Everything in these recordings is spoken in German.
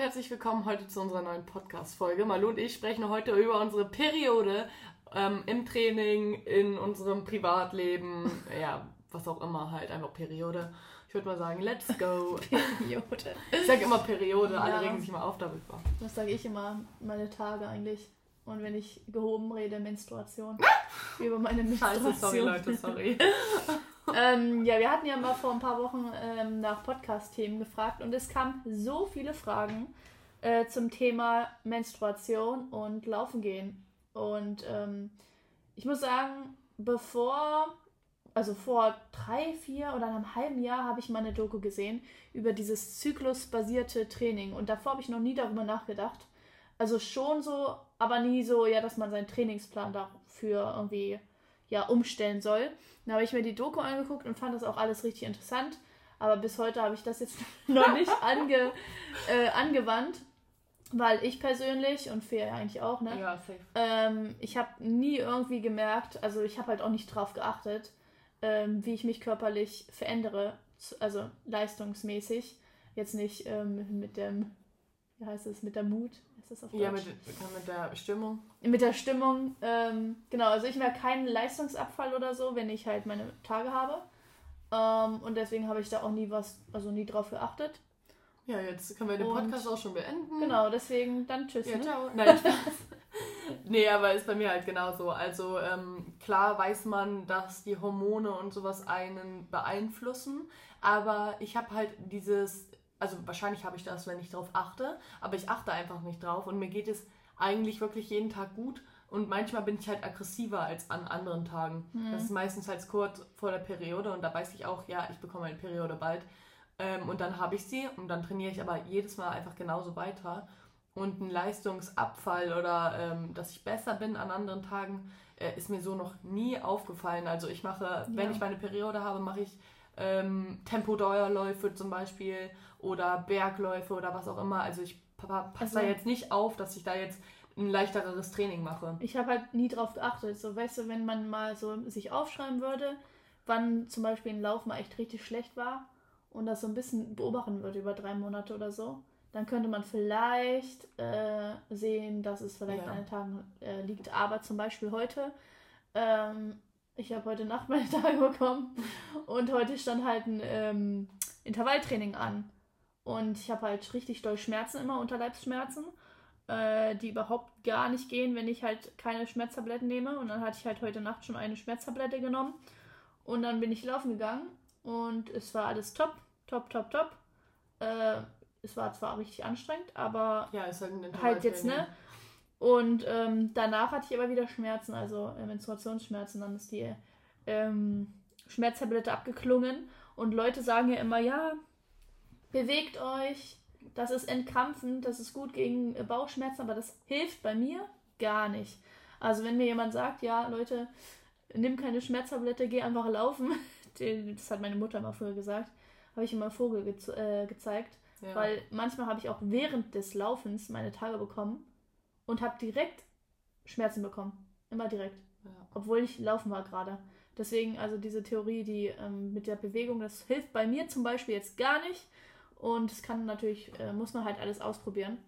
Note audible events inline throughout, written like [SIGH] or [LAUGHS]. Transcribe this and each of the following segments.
herzlich willkommen heute zu unserer neuen Podcast-Folge. Malu und ich sprechen heute über unsere Periode ähm, im Training, in unserem Privatleben, ja, was auch immer halt, einfach Periode. Ich würde mal sagen, let's go. Periode. Ich sage immer Periode, ja. alle regen sich immer auf darüber. Das sage ich immer, meine Tage eigentlich. Und wenn ich gehoben rede, Menstruation. über meine Menstruation. Scheiße, sorry Leute, sorry. [LAUGHS] ähm, ja, wir hatten ja mal vor ein paar Wochen ähm, nach Podcast-Themen gefragt und es kamen so viele Fragen äh, zum Thema Menstruation und Laufen gehen. Und ähm, ich muss sagen, bevor, also vor drei, vier oder einem halben Jahr habe ich mal eine Doku gesehen über dieses zyklusbasierte Training. Und davor habe ich noch nie darüber nachgedacht. Also schon so, aber nie so, ja, dass man seinen Trainingsplan dafür irgendwie ja umstellen soll. Dann habe ich mir die Doku angeguckt und fand das auch alles richtig interessant. Aber bis heute habe ich das jetzt [LAUGHS] noch nicht [LAUGHS] ange, äh, angewandt. Weil ich persönlich und Fea eigentlich auch, ne? Ja, safe. Ähm, ich habe nie irgendwie gemerkt, also ich habe halt auch nicht drauf geachtet, ähm, wie ich mich körperlich verändere, also leistungsmäßig. Jetzt nicht ähm, mit dem, wie heißt es, mit der Mut, ist das auf Deutsch? Ja, mit, mit der Stimmung. Mit der Stimmung, ähm, genau. Also ich merke keinen Leistungsabfall oder so, wenn ich halt meine Tage habe. Ähm, und deswegen habe ich da auch nie was, also nie drauf geachtet. Ja, jetzt können wir den Podcast und, auch schon beenden. Genau, deswegen dann tschüss. Ja, ne? ciao. Nein, Spaß. [LAUGHS] nee, aber ist bei mir halt genauso. Also ähm, klar weiß man, dass die Hormone und sowas einen beeinflussen, aber ich habe halt dieses also wahrscheinlich habe ich das, wenn ich darauf achte, aber ich achte einfach nicht drauf und mir geht es eigentlich wirklich jeden Tag gut und manchmal bin ich halt aggressiver als an anderen Tagen. Mhm. Das ist meistens halt kurz vor der Periode und da weiß ich auch, ja, ich bekomme eine Periode bald ähm, und dann habe ich sie und dann trainiere ich aber jedes Mal einfach genauso weiter und ein Leistungsabfall oder ähm, dass ich besser bin an anderen Tagen äh, ist mir so noch nie aufgefallen. Also ich mache, ja. wenn ich meine Periode habe, mache ich ähm, Tempodauerläufe zum Beispiel oder Bergläufe oder was auch immer. Also ich passe also, da jetzt nicht auf, dass ich da jetzt ein leichteres Training mache. Ich habe halt nie drauf geachtet. So, weißt du, wenn man mal so sich aufschreiben würde, wann zum Beispiel ein Lauf mal echt richtig schlecht war und das so ein bisschen beobachten würde über drei Monate oder so, dann könnte man vielleicht äh, sehen, dass es vielleicht ja. an den Tagen äh, liegt. Aber zum Beispiel heute, ähm, ich habe heute Nacht meine Tage bekommen und heute stand halt ein ähm, Intervalltraining an. Und ich habe halt richtig doll Schmerzen immer, Unterleibsschmerzen, äh, die überhaupt gar nicht gehen, wenn ich halt keine Schmerztabletten nehme. Und dann hatte ich halt heute Nacht schon eine Schmerztablette genommen. Und dann bin ich laufen gegangen und es war alles top, top, top, top. Äh, es war zwar richtig anstrengend, aber ja, halt, halt jetzt, ne? Und ähm, danach hatte ich aber wieder Schmerzen, also äh, Menstruationsschmerzen. Dann ist die ähm, Schmerztablette abgeklungen. Und Leute sagen ja immer, ja, bewegt euch, das ist entkrampfend, das ist gut gegen äh, Bauchschmerzen, aber das hilft bei mir gar nicht. Also wenn mir jemand sagt, ja, Leute, nimm keine Schmerztablette, geh einfach laufen, [LAUGHS] das hat meine Mutter immer früher gesagt, habe ich immer Vogel ge äh, gezeigt, ja. weil manchmal habe ich auch während des Laufens meine Tage bekommen und habe direkt Schmerzen bekommen, immer direkt, ja. obwohl ich laufen war gerade. Deswegen also diese Theorie, die ähm, mit der Bewegung, das hilft bei mir zum Beispiel jetzt gar nicht. Und es kann natürlich, äh, muss man halt alles ausprobieren.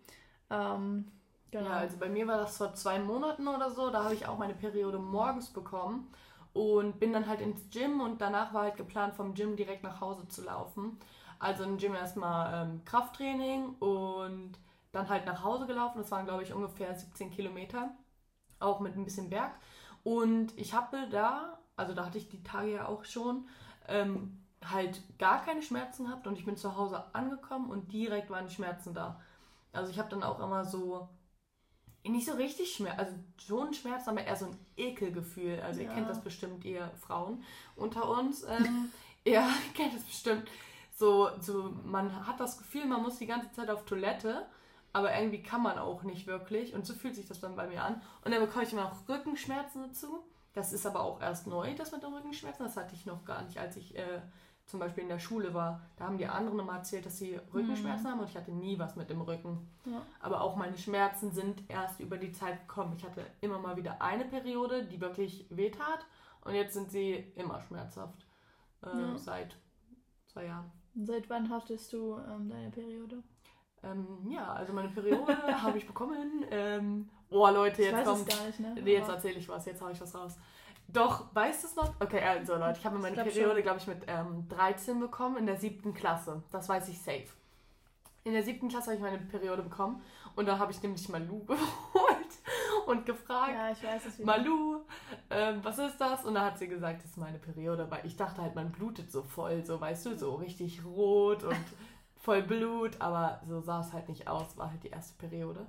Ähm, genau. Ja, also bei mir war das vor zwei Monaten oder so. Da habe ich auch meine Periode morgens bekommen und bin dann halt ins Gym und danach war halt geplant, vom Gym direkt nach Hause zu laufen. Also im Gym erstmal ähm, Krafttraining und dann halt nach Hause gelaufen. Das waren, glaube ich, ungefähr 17 Kilometer. Auch mit ein bisschen Berg. Und ich habe da, also da hatte ich die Tage ja auch schon, ähm, halt gar keine Schmerzen gehabt und ich bin zu Hause angekommen und direkt waren die Schmerzen da. Also ich habe dann auch immer so nicht so richtig Schmerz, also schon Schmerz, aber eher so ein Ekelgefühl. Also ja. ihr kennt das bestimmt, ihr Frauen unter uns. Ähm, [LAUGHS] ja, ihr kennt das bestimmt. So, so, man hat das Gefühl, man muss die ganze Zeit auf Toilette, aber irgendwie kann man auch nicht wirklich. Und so fühlt sich das dann bei mir an. Und dann bekomme ich immer noch Rückenschmerzen dazu. Das ist aber auch erst neu, das mit den Rückenschmerzen. Das hatte ich noch gar nicht, als ich äh, zum Beispiel in der Schule war, da haben die anderen immer erzählt, dass sie Rückenschmerzen mhm. haben und ich hatte nie was mit dem Rücken. Ja. Aber auch meine Schmerzen sind erst über die Zeit gekommen. Ich hatte immer mal wieder eine Periode, die wirklich wehtat und jetzt sind sie immer schmerzhaft. Äh, ja. Seit zwei Jahren. Seit wann hattest du ähm, deine Periode? Ähm, ja, also meine Periode [LAUGHS] habe ich bekommen. Ähm, oh Leute, jetzt kommt. nicht, ne? Nee, jetzt erzähle ich was, jetzt hau ich was raus. Doch, weißt du es noch? Okay, also Leute, ich habe meine Ich glaub Periode, glaube ich, mit ähm, 13 bekommen, in der siebten Klasse. Das weiß ich safe. In der siebten Klasse habe ich meine Periode bekommen und da habe ich nämlich Malu [LAUGHS] geholt und gefragt, Ja, ich weiß. Malu, ähm, was ist das? Und da hat sie gesagt, das ist meine Periode, weil ich dachte halt, man blutet so voll, so weißt du, so richtig rot und [LAUGHS] voll Blut, aber so sah es halt nicht aus, war halt die erste Periode.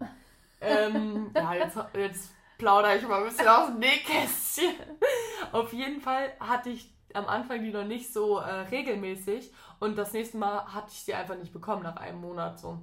ähm, [LAUGHS] ja, jetzt, jetzt plaudere ich mal ein bisschen aus dem Nähkästchen. Auf jeden Fall hatte ich am Anfang die noch nicht so äh, regelmäßig und das nächste Mal hatte ich sie einfach nicht bekommen nach einem Monat so.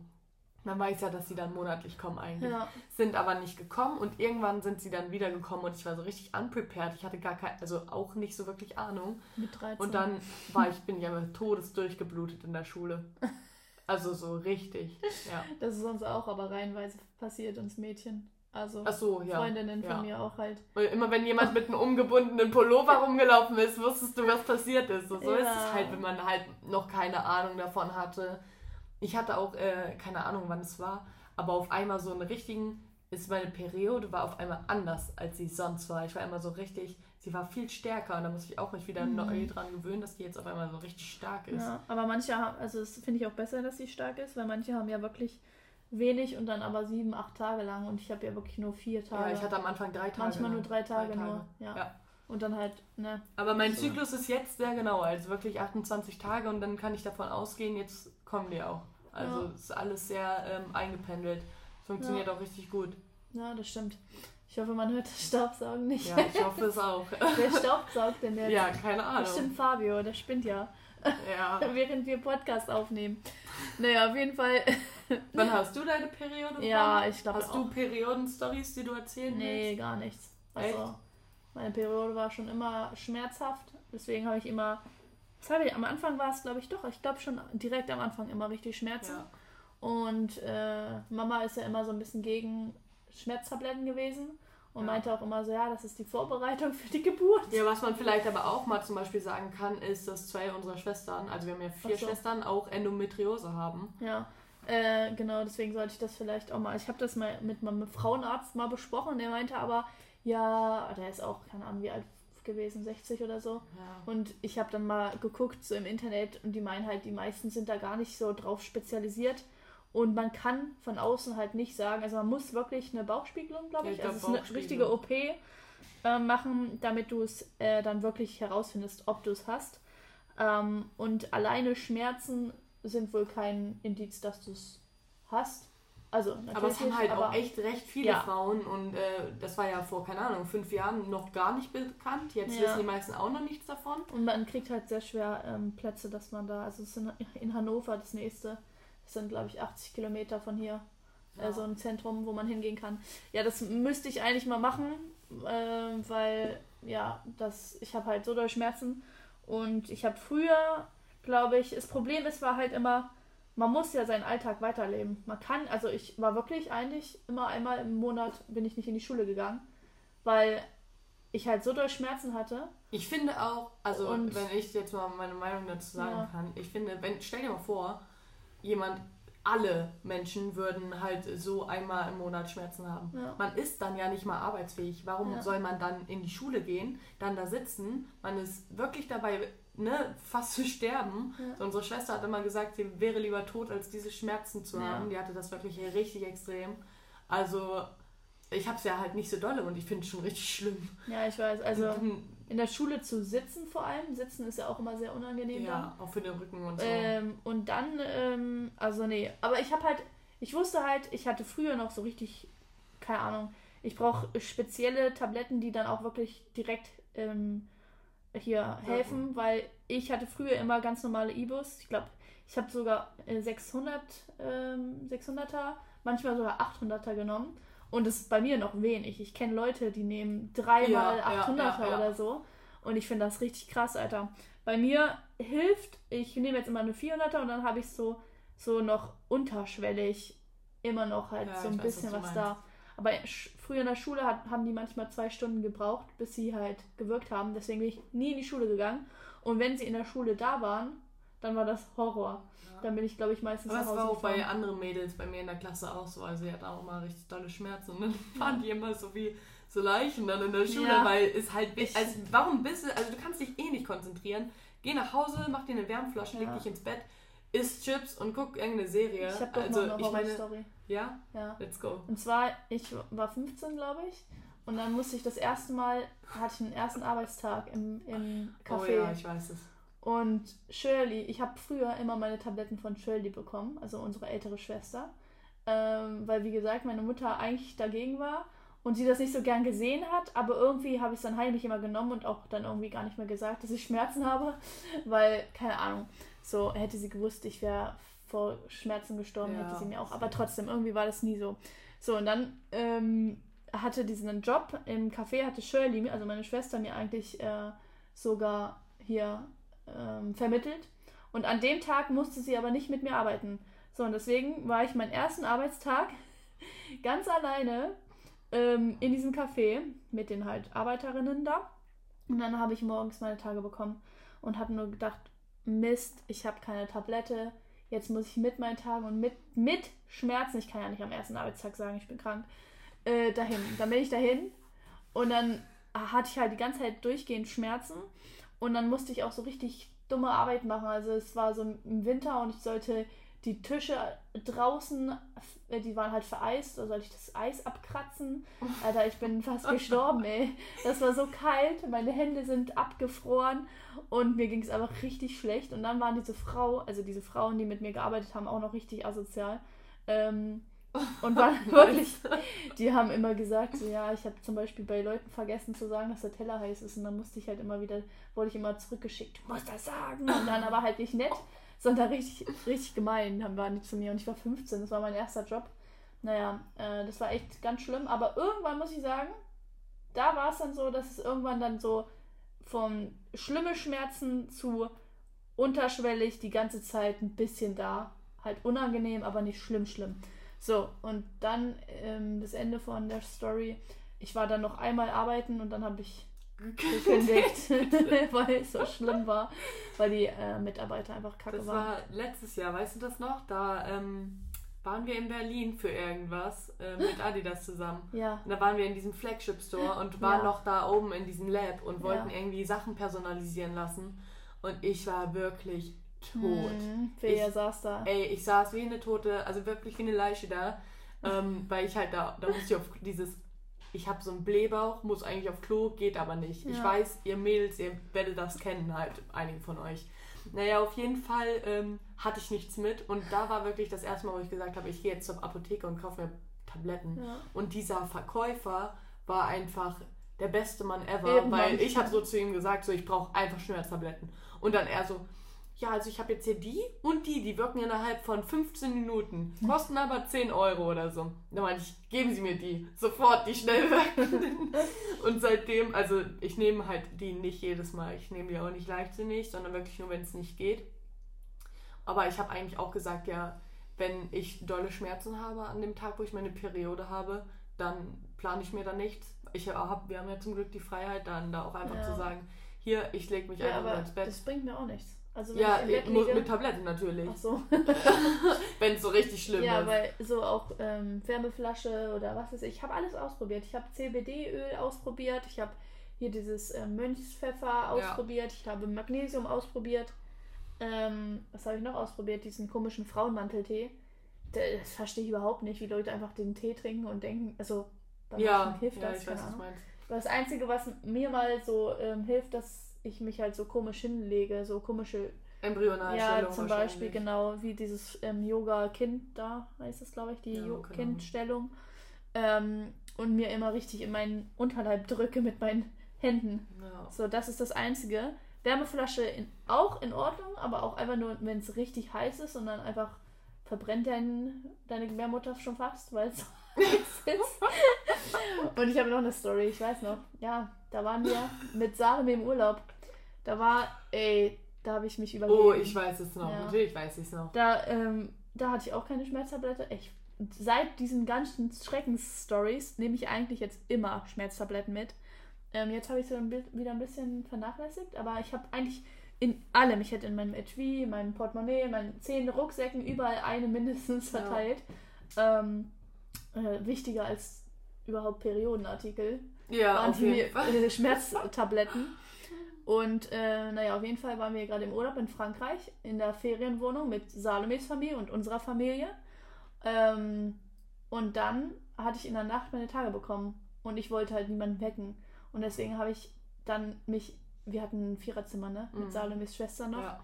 Man weiß ja, dass sie dann monatlich kommen eigentlich Ja, sind aber nicht gekommen und irgendwann sind sie dann wieder gekommen und ich war so richtig unprepared. Ich hatte gar kein, also auch nicht so wirklich Ahnung. mit 13. Und dann war ich, bin ich einfach todesdurchgeblutet in der Schule. [LAUGHS] Also so richtig, ja. [LAUGHS] Das ist uns auch aber reihenweise passiert, uns Mädchen. Also so, ja. Freundinnen von ja. mir auch halt. Weil immer wenn jemand mit einem umgebundenen Pullover rumgelaufen ist, wusstest du, was passiert ist. Und so ist Ja. es halt, wenn man halt noch keine Ahnung davon hatte. Ich hatte auch äh, keine Ahnung, wann es war, aber auf einmal so einen richtigen, ist meine Periode war auf einmal anders, als sie sonst war. Ich war immer so richtig, sie war viel stärker und da muss ich auch mich wieder Mhm. neu dran gewöhnen, dass die jetzt auf einmal so richtig stark ist. Ja, aber manche haben, also das finde ich auch besser, dass sie stark ist, weil manche haben ja wirklich wenig und dann aber sieben, acht Tage lang und ich habe ja wirklich nur vier Tage. Ja, ich hatte am Anfang drei Tage. Manchmal nur lang. drei Tage, nur. Ja. Ja. Und dann halt, ne? Aber mein So. Zyklus ist jetzt sehr genau, also wirklich 28 Tage und dann kann ich davon ausgehen, jetzt kommen die auch. Also Ja. es ist alles sehr ähm, eingependelt. Funktioniert auch richtig gut. Ja, das stimmt. Ich hoffe, man hört das Staubsaugen nicht. Ja, ich hoffe es auch. [LAUGHS] Wer staubsaugt denn jetzt? ja, keine Ahnung. Bestimmt Fabio, der spinnt ja, Ja. [LAUGHS] während wir Podcast aufnehmen. Naja, auf jeden Fall. [LAUGHS] Wann hast du deine Periode? Ja, ich glaube Hast du Perioden-Stories, die du erzählen Nee, gar nichts. Echt? Also, meine Periode war schon immer schmerzhaft. Deswegen habe ich immer. Habe ich? Am Anfang war es, glaube ich, doch. Ich glaube schon direkt am Anfang immer richtig willst? Schmerzen. Ja. Und äh, Mama ist ja immer so ein bisschen gegen Schmerztabletten gewesen und Ja. meinte auch immer so, ja, das ist die Vorbereitung für die Geburt. ja, was man vielleicht aber auch mal zum Beispiel sagen kann, ist, dass zwei unserer Schwestern, also wir haben ja vier so. Schwestern, auch Endometriose haben. Ja, äh, genau, deswegen sollte ich das vielleicht auch mal. Ich habe das mal mit meinem Frauenarzt mal besprochen, der meinte aber, ja, der ist auch, keine Ahnung, wie alt gewesen, 60 oder so. Ja. Und ich habe dann mal geguckt so im Internet und die meinen halt, die meisten sind da gar nicht so drauf spezialisiert. Und man kann von außen halt nicht sagen, also man muss wirklich eine Bauchspiegelung, glaube Ja, ich, ich also glaub, es ist eine richtige OP äh, machen, damit du es äh, dann wirklich herausfindest, ob du es hast. Ähm, und alleine Schmerzen sind wohl kein Indiz, dass du es hast. Also Aber es haben halt auch echt recht viele Ja. Frauen und äh, das war ja vor, keine Ahnung, fünf Jahren noch gar nicht bekannt. Jetzt Ja. wissen die meisten auch noch nichts davon. Und man kriegt halt sehr schwer ähm, Plätze, dass man da, also es sind in Hannover das nächste, das sind glaube ich 80 Kilometer von hier, Ja. äh, so ein Zentrum, wo man hingehen kann. Ja, das müsste ich eigentlich mal machen, ähm, weil ja, das, ich habe halt so doll Schmerzen und ich habe früher, glaube ich, das Problem ist, war halt immer, man muss ja seinen Alltag weiterleben. Man kann, also ich war wirklich eigentlich immer einmal im Monat bin ich nicht in die Schule gegangen, weil ich halt so doll Schmerzen hatte. Ich finde auch, also Und- wenn ich jetzt mal meine Meinung dazu sagen Ja. kann, ich finde, wenn, stell dir mal vor, jemand, alle Menschen würden halt so einmal im Monat Schmerzen haben. Ja. Man ist dann ja nicht mal arbeitsfähig. Warum Ja. soll man dann in die Schule gehen, dann da sitzen? Man ist wirklich dabei, ne, fast zu sterben. Ja. So, unsere Schwester hat immer gesagt, sie wäre lieber tot, als diese Schmerzen zu haben. Die hatte das wirklich richtig extrem. Also, ich habe es ja halt nicht so dolle und ich finde es schon richtig schlimm. Ja, ich weiß. Also in der Schule zu sitzen vor allem. Sitzen ist ja auch immer sehr unangenehm. ja, auch für den Rücken und so. Ähm, und dann, ähm, also nee, aber ich habe halt, ich wusste halt, ich hatte früher noch so richtig, keine Ahnung, ich brauche spezielle Tabletten, die dann auch wirklich direkt ähm, hier helfen, weil ich hatte früher immer ganz normale Ibus. Ich glaube, ich habe sogar äh, 600, ähm, 600er, manchmal sogar 800er genommen. Und das ist bei mir noch wenig. Ich kenne Leute, die nehmen dreimal Ja, ja, 800er ja, ja. oder so. Und ich finde das richtig krass, Alter. Bei mir hilft, ich nehme jetzt immer eine 400er und dann habe ich so, so noch unterschwellig immer noch halt so ein weiß, bisschen was was, da. Aber früher in der Schule hat, haben die manchmal zwei Stunden gebraucht, bis sie halt gewirkt haben. Deswegen bin ich nie in die Schule gegangen. Und wenn sie in der Schule da waren, dann war das Horror. Ja. Dann bin ich, glaube ich, meistens Aber es war auch gefahren. bei anderen Mädels bei mir in der Klasse auch so. Also sie hatten auch mal richtig tolle Schmerzen. Und dann waren die immer so wie so Leichen dann in der Schule, ja. weil es halt. Also warum bist du. Also du kannst dich eh nicht konzentrieren. Geh nach Hause, mach dir eine Wärmflasche, ja. leg dich ins Bett, isst Chips und guck irgendeine Serie. Ich habe doch also, noch eine ich meine, Story. Ja? Ja. Let's go. Und zwar, ich war 15, glaube ich. Und dann musste ich das erste Mal, hatte ich einen ersten Arbeitstag im, im Café. Oh ja, ich weiß es. Und Shirley, ich habe früher immer meine Tabletten von Shirley bekommen, also unsere ältere Schwester. Ähm, weil, wie gesagt, meine Mutter eigentlich dagegen war und sie das nicht so gern gesehen hat, aber irgendwie habe ich es dann heimlich immer genommen und auch dann irgendwie gar nicht mehr gesagt, dass ich Schmerzen habe, [LAUGHS] weil, keine Ahnung, so hätte sie gewusst, ich wäre vor Schmerzen gestorben, ja. hätte sie mir auch, aber trotzdem, irgendwie war das nie so. So, und dann ähm, hatte diesen Job im Café, hatte Shirley, also meine Schwester, mir eigentlich äh, sogar hier ähm, vermittelt. Und an dem Tag musste sie aber nicht mit mir arbeiten. So, und deswegen war ich meinen ersten Arbeitstag [LAUGHS] ganz alleine ähm, in diesem Café mit den halt Arbeiterinnen da. Und dann habe ich morgens meine Tage bekommen und habe nur gedacht, Mist, ich habe keine Tablette. Jetzt muss ich mit meinen Tagen und mit, mit Schmerzen, ich kann ja nicht am ersten Arbeitstag sagen, ich bin krank, äh, dahin. Dann bin ich dahin und dann hatte ich halt die ganze Zeit durchgehend Schmerzen und dann musste ich auch so richtig dumme Arbeit machen. Also es war so im Winter und ich sollte die Tische draußen, äh, die waren halt vereist, da sollte ich das Eis abkratzen. [LAUGHS] Alter, ich bin fast gestorben, ey. Das war so kalt, meine Hände sind abgefroren und mir ging es einfach richtig schlecht. Und dann waren diese Frau, also diese Frauen, die mit mir gearbeitet haben, auch noch richtig asozial. Ähm, und waren [LAUGHS] wirklich, die haben immer gesagt, so ja, ich habe zum Beispiel bei Leuten vergessen zu sagen, dass der Teller heiß ist und dann musste ich halt immer wieder, wurde ich immer zurückgeschickt, du musst das sagen und dann aber halt nicht nett, sondern richtig, richtig gemein haben waren die zu mir und ich war 15, das war mein erster Job. Naja, äh, das war echt ganz schlimm, aber irgendwann muss ich sagen, da war es dann so, dass es irgendwann dann so von schlimme Schmerzen zu unterschwellig die ganze Zeit ein bisschen da. Halt unangenehm, aber nicht schlimm, schlimm. So, und dann ähm, das Ende von der Story. Ich war dann noch einmal arbeiten und dann habe ich gekündigt, [LAUGHS] [LAUGHS] weil es so schlimm war, weil die äh, Mitarbeiter einfach kacke das waren. Das war letztes Jahr, weißt du das noch? Da ähm, waren wir in Berlin für irgendwas äh, mit [GASPS] Adidas zusammen. Ja. Und da waren wir in diesem Flagship Store und waren ja. noch da oben in diesem Lab und wollten ja. irgendwie Sachen personalisieren lassen. Und ich war wirklich tot. Hm, ich, saß da. Ey, ich saß wie eine Tote, also wirklich wie eine Leiche da. Ähm, weil ich halt da, da musste ich auf dieses, ich habe so einen Blähbauch, muss eigentlich auf Klo, geht aber nicht. Ja. Ich weiß, ihr Mädels, ihr werdet das kennen, halt, einige von euch. Naja, auf jeden Fall ähm, hatte ich nichts mit und da war wirklich das erste Mal, wo ich gesagt habe, ich gehe jetzt zur Apotheke und kaufe mir Tabletten. Ja. Und dieser Verkäufer war einfach der beste Mann ever, Eben weil ich habe so zu ihm gesagt, so ich brauche einfach Schmerztabletten. Und dann er so, ja, also ich habe jetzt hier die und die, die wirken innerhalb von 15 Minuten, kosten aber 10 Euro oder so. Da meinte ich, geben Sie mir die, sofort die schnell wirkenden. [LAUGHS] und seitdem, also ich nehme halt die nicht jedes Mal, ich nehme die auch nicht leichtsinnig, sondern wirklich nur, wenn es nicht geht. Aber ich habe eigentlich auch gesagt, ja, wenn ich dolle Schmerzen habe an dem Tag, wo ich meine Periode habe, dann plane ich mir da nichts. Ich hab, wir haben ja zum Glück die Freiheit, dann da auch einfach ja. zu sagen, hier, ich lege mich ja, einfach ins Bett. Das bringt mir auch nichts. Also ja, liege, mit Tabletten natürlich. Ach so. [LAUGHS] wenn es so richtig schlimm ja, ist. Ja, weil so auch ähm, Wärmeflasche oder was ist. Ich habe alles ausprobiert. Ich habe CBD-Öl ausprobiert. Ich habe hier dieses äh, Mönchspfeffer ausprobiert. Ja. Ich habe Magnesium ausprobiert. Ähm, was habe ich noch ausprobiert? Diesen komischen Frauenmanteltee. Das verstehe ich überhaupt nicht, wie Leute einfach den Tee trinken und denken, also bei ja, hilft ja, das. Ich weiß, was meinst. Das Einzige, was mir mal so ähm, hilft, dass ich mich halt so komisch hinlege, so komische Embryonalstellung. Ja, zum Beispiel genau wie dieses ähm, Yoga-Kind da heißt es, glaube ich, die ja, Kindstellung. Ähm, und mir immer richtig in meinen Unterleib drücke mit meinen Händen. Ja. So, das ist das Einzige. Wärmeflasche in, auch in Ordnung, aber auch einfach nur, wenn es richtig heiß ist und dann einfach verbrennt dein, deine Gebärmutter schon fast, weil es [LAUGHS] heiß ist. [LAUGHS] und ich habe noch eine Story, ich weiß noch. Ja, da waren wir mit Sarah im Urlaub. Da war, ey, da habe ich mich übergeben. Oh, ich weiß es noch. Ja. Natürlich weiß ich es noch. Da, ähm, da hatte ich auch keine Schmerztablette. Ich, seit diesen ganzen Schreckensstories nehme ich eigentlich jetzt immer Schmerztabletten mit. Ähm, jetzt habe ich sie wieder ein bisschen vernachlässigt, aber ich habe eigentlich in allem. Ich hätte in meinem Etui, in meinem Portemonnaie, in meinen zehn Rucksäcken überall eine mindestens verteilt. Ja. Ähm, äh, wichtiger als überhaupt Periodenartikel. Ja, waren die äh, Schmerztabletten. Und äh, naja, auf jeden Fall waren wir gerade im Urlaub in Frankreich in der Ferienwohnung mit Salomes Familie und unserer Familie. Ähm, und dann hatte ich in der Nacht meine Tage bekommen und ich wollte halt niemanden wecken. Und deswegen habe ich dann mich, wir hatten ein Viererzimmer, ne? Mit mhm. Salomes Schwester noch. Ja.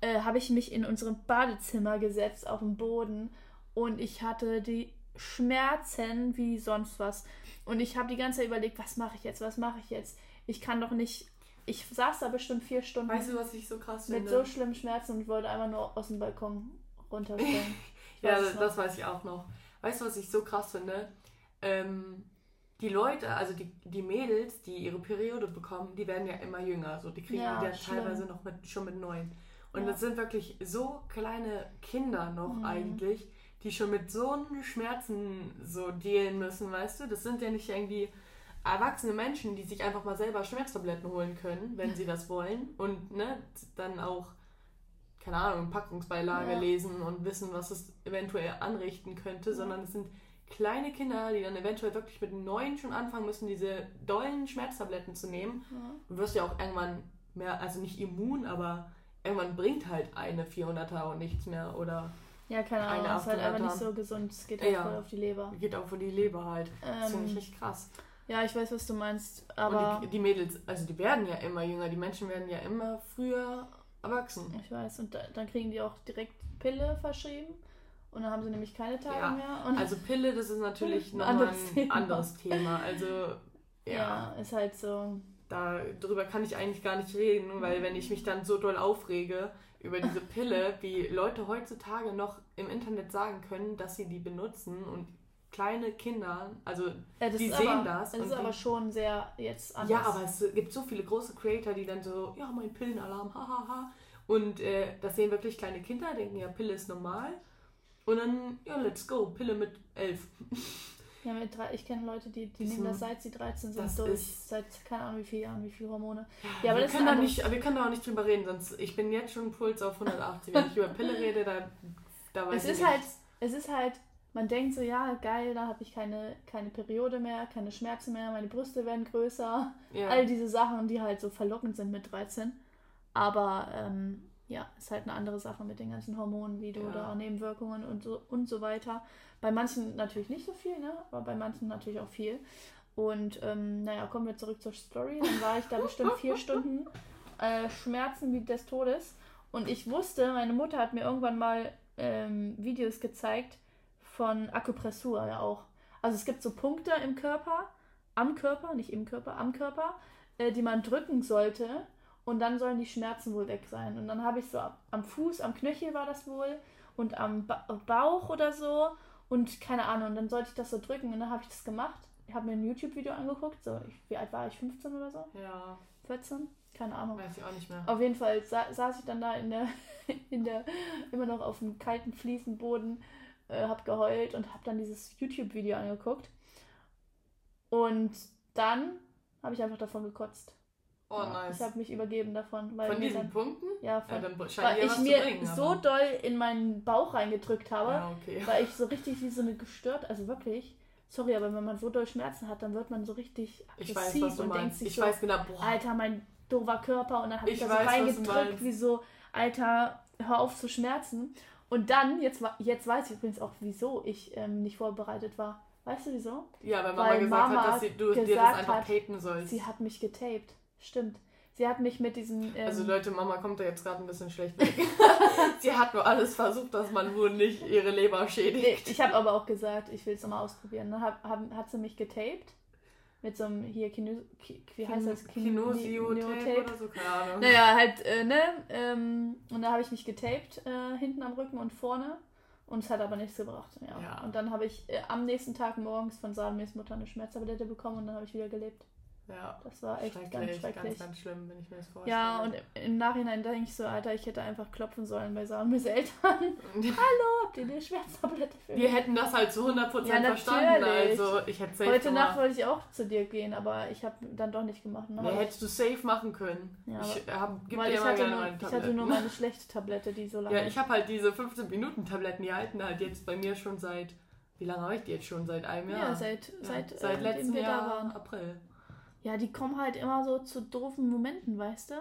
Äh, habe ich mich in unserem Badezimmer gesetzt auf dem Boden und ich hatte die Schmerzen wie sonst was. Und ich habe die ganze Zeit überlegt, was mache ich jetzt, was mache ich jetzt? Ich kann doch nicht. Ich saß da bestimmt vier Stunden. Weißt du, was ich so krass finde? Mit so schlimmen Schmerzen und wollte einfach nur aus dem Balkon runterstellen. [LAUGHS] ja, das, das, weiß ich auch noch. Weißt du, was ich so krass finde? Ähm, die Leute, also die, die Mädels, die ihre Periode bekommen, die werden ja immer jünger. So, die kriegen ja, die ja teilweise noch mit, schon mit neun. Und ja. das sind wirklich so kleine Kinder noch mhm. eigentlich, die schon mit so Schmerzen so dealen müssen, weißt du? Das sind ja nicht irgendwie erwachsene Menschen, die sich einfach mal selber Schmerztabletten holen können, wenn sie das wollen. Und ne, dann auch, keine Ahnung, Packungsbeilage ja. lesen und wissen, was es eventuell anrichten könnte, ja. sondern es sind kleine Kinder, die dann eventuell wirklich mit neun schon anfangen müssen, diese dollen Schmerztabletten zu nehmen. Ja. Du wirst ja auch irgendwann mehr, also nicht immun, aber irgendwann bringt halt eine 400er und nichts mehr oder ja, keine Ahnung, das ist halt einfach nicht so gesund. Es geht auch ja, voll auf die Leber. Geht auch für die Leber halt. Ähm, das finde ich richtig krass. Ja, ich weiß, was du meinst, aber... Die, die, Mädels, also die werden ja immer jünger, die Menschen werden ja immer früher erwachsen. Ich weiß, und da, dann kriegen die auch direkt Pille verschrieben. Und dann haben sie nämlich keine Tage ja, mehr. Und also Pille, das ist natürlich [LAUGHS] nochmal ein Thema. anderes Thema. Also, ja. Ja, ist halt so. Da, darüber kann ich eigentlich gar nicht reden, weil wenn ich mich dann so doll aufrege, über diese Pille, wie Leute heutzutage noch im Internet sagen können, dass sie die benutzen und kleine Kinder, also ja, die sehen aber, das. Das ist aber schon sehr jetzt anders. Ja, aber es gibt so viele große Creator, die dann so, ja, mein Pillenalarm, hahaha. Ha, ha. Und äh, das sehen wirklich kleine Kinder, denken ja, Pille ist normal. Und dann, ja, let's go, Pille mit elf. [LAUGHS] Ja, mit drei, ich kenne Leute, die, die nehmen das seit sie 13 sind durch, seit keine Ahnung wie viele Jahren, wie viele Hormone. Ja, aber wir, können da nicht, wir können da auch nicht drüber reden, sonst ich bin jetzt schon Puls auf 180. Wenn ich über Pille rede, da, da weiß es ich ist halt, Es ist halt, man denkt so, ja, geil, da habe ich keine, keine Periode mehr, keine Schmerzen mehr, meine Brüste werden größer. Ja. All diese Sachen, die halt so verlockend sind mit 13. Aber ähm, ja, ist halt eine andere Sache mit den ganzen Hormonen, wie du ja. da Nebenwirkungen und so, und so weiter. Bei manchen natürlich nicht so viel, ne? aber bei manchen natürlich auch viel. Und ähm, naja, kommen wir zurück zur Story. Dann war ich da bestimmt [LAUGHS] vier Stunden äh, Schmerzen wie des Todes. Und ich wusste, meine Mutter hat mir irgendwann mal ähm, Videos gezeigt von Akupressur ja auch. Also es gibt so Punkte im Körper, am Körper, nicht im Körper, am Körper, äh, die man drücken sollte. Und dann sollen die Schmerzen wohl weg sein. Und dann habe ich so am Fuß, am Knöchel war das wohl und am ba Bauch oder so. Und keine Ahnung, und dann sollte ich das so drücken und dann habe ich das gemacht. Ich habe mir ein YouTube-Video angeguckt. So, ich, wie alt war ich? 15 oder so? Ja. 14? Keine Ahnung. Weiß ich auch nicht mehr. Auf jeden Fall sa saß ich dann da in der, [LAUGHS] in der, immer noch auf dem kalten Fliesenboden, äh, habe geheult und habe dann dieses YouTube-Video angeguckt. Und dann habe ich einfach davon gekotzt. Oh, ja, nice. Ich habe mich übergeben davon. Weil von diesen dann, Punkten? Ja, von, ja, dann weil ich mir bringen, so doll in meinen Bauch reingedrückt habe, ja, okay. weil ich so richtig wie so eine gestört, also wirklich, sorry, aber wenn man so doll Schmerzen hat, dann wird man so richtig aggressiv weiß, und denkt sich ich so, weiß genau, boah. Alter, mein doofer Körper und dann habe ich, ich da so reingedrückt, wie so, Alter, hör auf zu schmerzen. Und dann, jetzt, jetzt weiß ich übrigens auch, wieso ich ähm, nicht vorbereitet war. Weißt du wieso? Ja, weil Mama weil gesagt Mama hat, dass sie, du dir das einfach tapen sollst. Sie hat mich getaped. Stimmt. Sie hat mich mit diesen. Ähm also Leute, Mama kommt da jetzt gerade ein bisschen schlecht [LAUGHS] weg. sie hat nur alles versucht, dass man wohl nicht ihre Leber schädigt. Nee, ich habe aber auch gesagt, ich will es nochmal ausprobieren. Dann hab, hab, hat sie mich getaped. Mit so einem hier Kino, wie heißt das? Kinosio-Tape oder so, keine Ahnung. Naja, halt, äh, ne? Ähm, und da habe ich mich getaped, äh, hinten am Rücken und vorne. Und es hat aber nichts gebracht. Ja. ja. Und dann habe ich äh, am nächsten Tag morgens von Salmes Mutter eine Schmerztablette bekommen und dann habe ich wieder gelebt. Ja. Das war echt schrecklich, ganz schrecklich. Ganz, ganz schlimm, wenn ich mir das vorstelle. Ja, und im Nachhinein denke ich so, Alter, ich hätte einfach klopfen sollen bei Samis Eltern. [LAUGHS] Hallo, habt ihr eine Schmerztablette für mich? Wir hätten das halt zu 100% ja, verstanden. Also, ich hätte safe Heute gemacht. Nacht wollte ich auch zu dir gehen, aber ich habe dann doch nicht gemacht. Ne? Nee, hättest du safe machen können. Ja, ich hab, gib dir ich, hatte nur, ich hatte nur meine schlechte Tablette, die so [LAUGHS] lange. Ja, ich habe halt diese 15-Minuten-Tabletten, die halten halt jetzt bei mir schon seit. Wie lange habe ich die jetzt schon? Seit einem Jahr? Ja, seit, ja, seit, seit äh, letztem Jahr, April. Ja, die kommen halt immer so zu doofen Momenten, weißt du?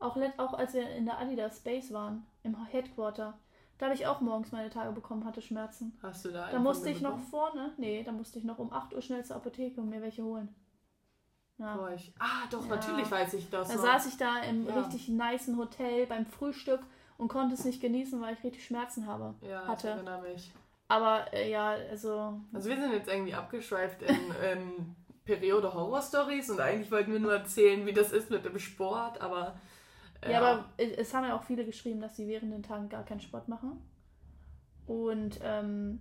Auch, auch als wir in der Adidas Space waren, im Headquarter. Da habe ich auch morgens meine Tage bekommen, hatte Schmerzen. Hast du da Da musste ich bekommen? noch vorne, nee, da musste ich noch um 8 Uhr schnell zur Apotheke und mir welche holen. Ja. Boah, ich, ah, doch, ja. natürlich weiß ich das. Da noch. saß ich da im ja. richtig niceen Hotel beim Frühstück und konnte es nicht genießen, weil ich richtig Schmerzen habe. Ja, hatte. ich erinnere mich. Aber äh, ja, also. Also wir sind jetzt irgendwie abgeschweift in ähm, Periode Horror-Stories und eigentlich wollten wir nur erzählen, wie das ist mit dem Sport, aber. Äh, ja, aber es haben ja auch viele geschrieben, dass sie während den Tagen gar keinen Sport machen. Und. Ähm,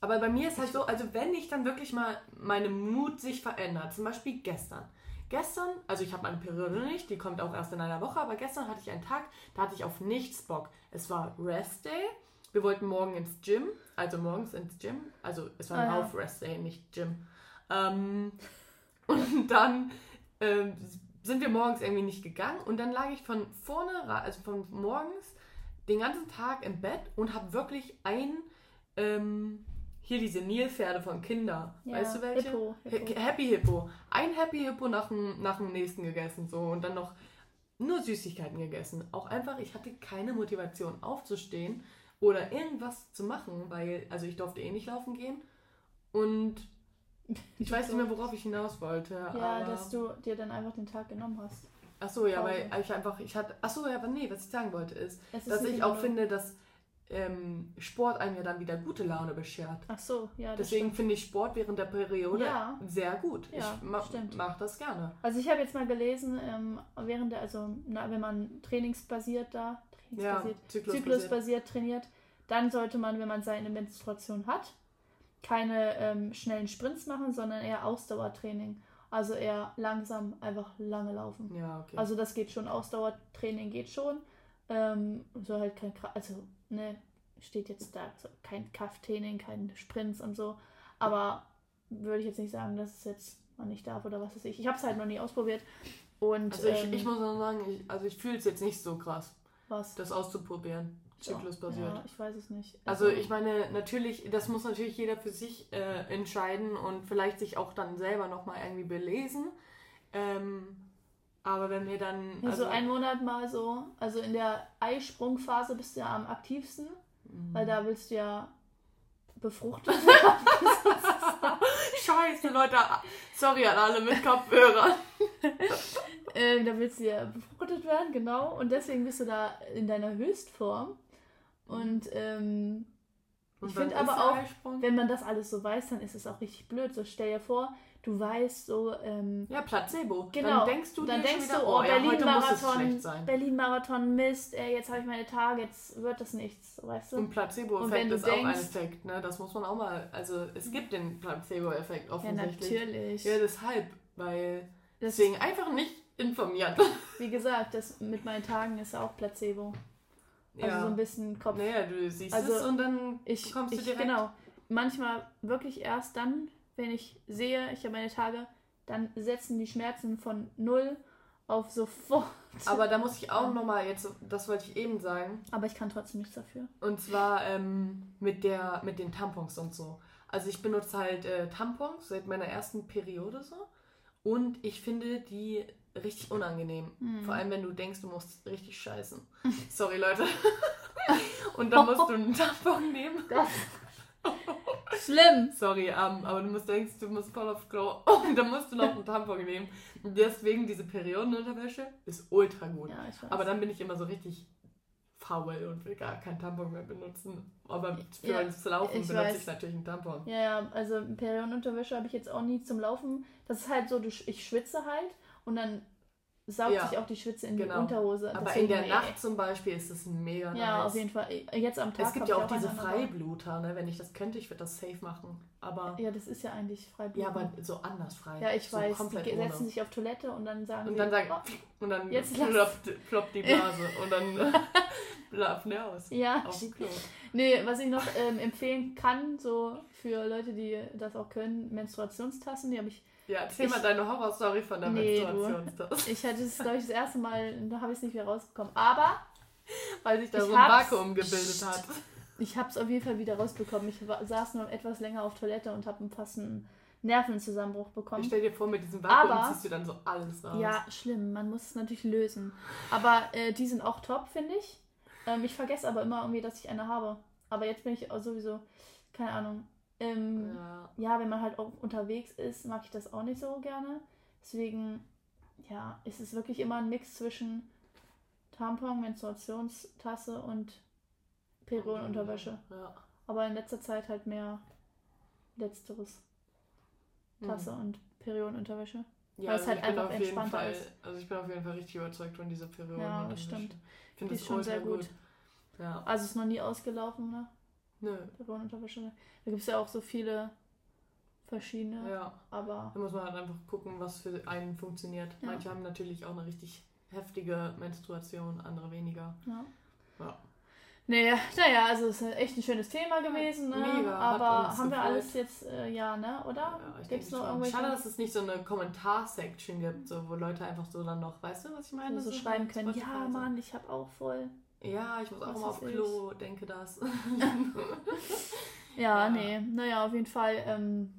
aber bei mir ist halt so, also wenn ich dann wirklich mal meine Mut sich verändert, zum Beispiel gestern. Gestern, also ich habe meine Periode nicht, die kommt auch erst in einer Woche, aber gestern hatte ich einen Tag, da hatte ich auf nichts Bock. Es war Rest Day. Wir wollten morgen ins Gym, also morgens ins Gym. Also es war ein ah, ja. Auf-Rest Day, nicht Gym. Ähm, und dann ähm, sind wir morgens irgendwie nicht gegangen und dann lag ich von vorne, also von morgens den ganzen Tag im Bett und habe wirklich ein, ähm, hier diese Nilpferde von Kinder, ja, weißt du welche? Hippo, Hippo. Happy Hippo. Ein Happy Hippo nach dem, nach dem nächsten gegessen so und dann noch nur Süßigkeiten gegessen. Auch einfach, ich hatte keine Motivation aufzustehen oder irgendwas zu machen, weil, also ich durfte eh nicht laufen gehen und ich weiß nicht mehr, worauf ich hinaus wollte. Ja, dass du dir dann einfach den Tag genommen hast. Ach so, ja, weil ich einfach, ich hatte, ach so, ja, aber nee, was ich sagen wollte ist, ist dass ich auch finde, dass ähm, Sport einem ja dann wieder gute Laune beschert. Ach so, ja. Deswegen finde ich Sport während der Periode ja. sehr gut. Ja, ich ma stimmt. mach das gerne. Also ich habe jetzt mal gelesen, ähm, während der, also na, wenn man trainingsbasiert da, trainingsbasiert, ja, zyklusbasiert. zyklusbasiert trainiert, dann sollte man, wenn man seine Menstruation hat, keine ähm, schnellen Sprints machen, sondern eher Ausdauertraining. Also eher langsam, einfach lange laufen. Ja, okay. Also das geht schon, Ausdauertraining geht schon. Ähm, so halt kein, also, ne, steht jetzt da, also kein Krafttraining, kein Sprints und so. Aber würde ich jetzt nicht sagen, dass es jetzt man nicht darf oder was weiß ich. Ich habe es halt noch nie ausprobiert. Und, also ich, ähm, ich muss auch sagen, ich, also ich fühle es jetzt nicht so krass. Was? Das auszuprobieren zyklusbasiert. Ja, ich weiß es nicht. Also, also, ich meine, natürlich, das muss natürlich jeder für sich äh, entscheiden und vielleicht sich auch dann selber nochmal irgendwie belesen. Ähm, aber wenn wir dann. Ja, also so ein Monat mal so, also in der Eisprungphase bist du ja am aktivsten, mhm. weil da willst du ja befruchtet [LAUGHS] werden. Scheiße, Leute. Sorry an alle mit Kopfhörern. [LAUGHS] äh, da willst du ja befruchtet werden, genau. Und deswegen bist du da in deiner Höchstform. Und, ähm, ich finde aber auch, wenn man das alles so weiß, dann ist es auch richtig blöd. So stell dir vor, du weißt so. Ähm, ja, Placebo. Genau. Dann denkst du, dann denkst wieder, du oh, oh Berlin-Marathon, ja, Berlin-Marathon, Mist, ey, jetzt habe ich meine Tage, jetzt wird das nichts, weißt du? Und Placebo-Effekt ist denkst, auch ein Effekt, ne? Das muss man auch mal, also es gibt den Placebo-Effekt offensichtlich. Ja, natürlich. Ja, deshalb, weil deswegen einfach nicht informieren. Wie gesagt, das mit meinen Tagen ist auch Placebo. Also ja. so ein bisschen Kopf. Naja, du siehst also es und dann ich, kommst du ich, direkt. Genau. Manchmal wirklich erst dann, wenn ich sehe, ich habe meine Tage, dann setzen die Schmerzen von null auf sofort. Aber da muss ich auch ja. nochmal jetzt, das wollte ich eben sagen. Aber ich kann trotzdem nichts dafür. Und zwar ähm, mit, der, mit den Tampons und so. Also ich benutze halt äh, Tampons seit meiner ersten Periode so. Und ich finde die richtig unangenehm. Mhm. Vor allem, wenn du denkst, du musst richtig scheißen. Sorry, Leute. [LAUGHS] Und dann musst du einen Tampon nehmen. Das. Schlimm. Sorry, um, aber du musst denkst, du musst voll auf Klo. [LAUGHS] Und dann musst du noch einen Tampon nehmen. Und deswegen diese Periodenunterwäsche ist ultra gut. Ja. Aber dann bin ich immer so richtig faul und will gar keinen Tampon mehr benutzen. Aber für ja, das Laufen ich benutze weiß. ich natürlich einen Tampon. Ja, ja, also Periodenunterwäsche habe ich jetzt auch nie zum Laufen. Das ist halt so, ich schwitze halt und dann saugt Ja, sich auch die Schwitze in genau. die Unterhose. Aber Deswegen, in der ey. Nacht zum Beispiel ist es mega Ja, nice. auf jeden Fall. Jetzt am Tag Es gibt ja ich auch diese. Freibluter, ne? Wenn ich das könnte, ich würde das safe machen. Aber Ja, das ist ja eigentlich Freiblut. ja, aber so anders frei. Ja, ich so weiß. Die ohne. setzen sich auf Toilette und dann sagen und dann sagen oh, und dann Jetzt ploppt, [LAUGHS] ploppt die Blase und dann [LAUGHS] laufen der aus. ja. Auf dem Klo. Nee, was ich noch ähm, empfehlen kann, so für Leute, die das auch können, Menstruationstassen, die habe ich, Ja, erzähl Ich- mal deine Horrorstory von der Nee, du. Menstruationstasse. ich hatte es, glaube ich, das erste Mal, da habe ich es nicht wieder rausbekommen. Aber Weil sich da Ich so ein Vakuum gebildet hat. ich habe es auf jeden Fall wieder rausbekommen. Ich war, saß nur etwas länger auf Toilette und habe fast einen Nervenzusammenbruch Ich bekommen. stell dir vor, mit diesem Vakuum Aber- ziehst du dann so alles raus. Ja, schlimm. Man muss es natürlich lösen. Aber äh, die sind auch top, finde ich. Ähm, ich vergesse aber immer irgendwie, dass ich eine habe. Aber jetzt bin ich auch sowieso, keine Ahnung. Ähm, Ja. ja, wenn man halt auch unterwegs ist, mag ich das auch nicht so gerne. Deswegen, ja, ist es wirklich immer ein Mix zwischen Tampon, Menstruationstasse und Periodenunterwäsche. Ja. Aber in letzter Zeit halt mehr Letzteres. Tasse und Periodenunterwäsche. Ja, Weil es also halt ich bin einfach entspannter Fall, ist. Also ich bin auf jeden Fall richtig überzeugt von dieser Periode. Ja, das stimmt. Ich finde ist schon sehr ultra gut. Ja. Also ist noch nie ausgelaufen, ne? Nö. Periodenunterwäsche. Da gibt es ja auch so viele verschiedene. Ja. Aber Da muss man halt einfach gucken, was für einen funktioniert. Ja. Manche haben natürlich auch eine richtig heftige Menstruation, andere weniger. ja. Ja. Nee, naja, also es ist echt ein schönes Thema gewesen, ne? Mega, Aber haben wir alles jetzt, äh, ja, ne? Oder? Ja, ich Gibt es denke noch irgendwelche, Schade, dass es nicht so eine Kommentarsection gibt, so, wo Leute einfach so dann noch, weißt du, was ich meine? so So schreiben können, ja. Mann, ich habe auch voll. Ja, ich muss auch mal auf Klo, denke das. [LAUGHS] [LAUGHS] Ja, Ja. nee, naja, auf jeden Fall. Ähm,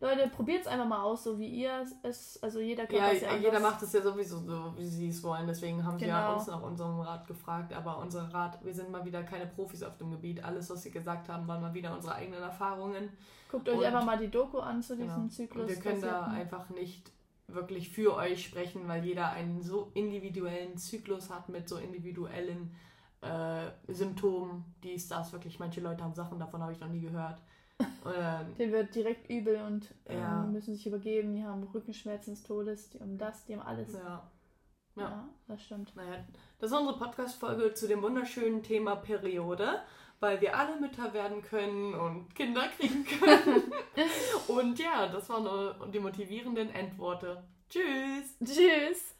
Leute, probiert es einfach mal aus, so wie ihr es, also jeder kann Ja, das ja jeder anders. macht es ja sowieso so, wie sie es wollen. Deswegen haben sie ja Genau. uns nach unserem Rat gefragt. Aber unser Rat, wir sind mal wieder keine Profis auf dem Gebiet. Alles, was sie gesagt haben, waren mal wieder unsere eigenen Erfahrungen. Guckt euch Und- einfach mal die Doku an zu diesem Genau. Zyklus. Und wir können da einfach nicht wirklich für euch sprechen, weil jeder einen so individuellen Zyklus hat mit so individuellen äh, Symptomen, dies, das wirklich. Manche Leute haben Sachen, davon habe ich noch nie gehört. [LAUGHS] Dann- Den wird direkt übel und ähm, Ja. müssen sich übergeben. Die haben Rückenschmerzen des Todes, die haben das, die haben alles. Ja, ja. Ja. das stimmt. Naja, das war unsere Podcast-Folge zu dem wunderschönen Thema Periode, weil wir alle Mütter werden können und Kinder kriegen können. [LAUGHS] und ja, das waren nur die motivierenden Endworte. Tschüss! Tschüss!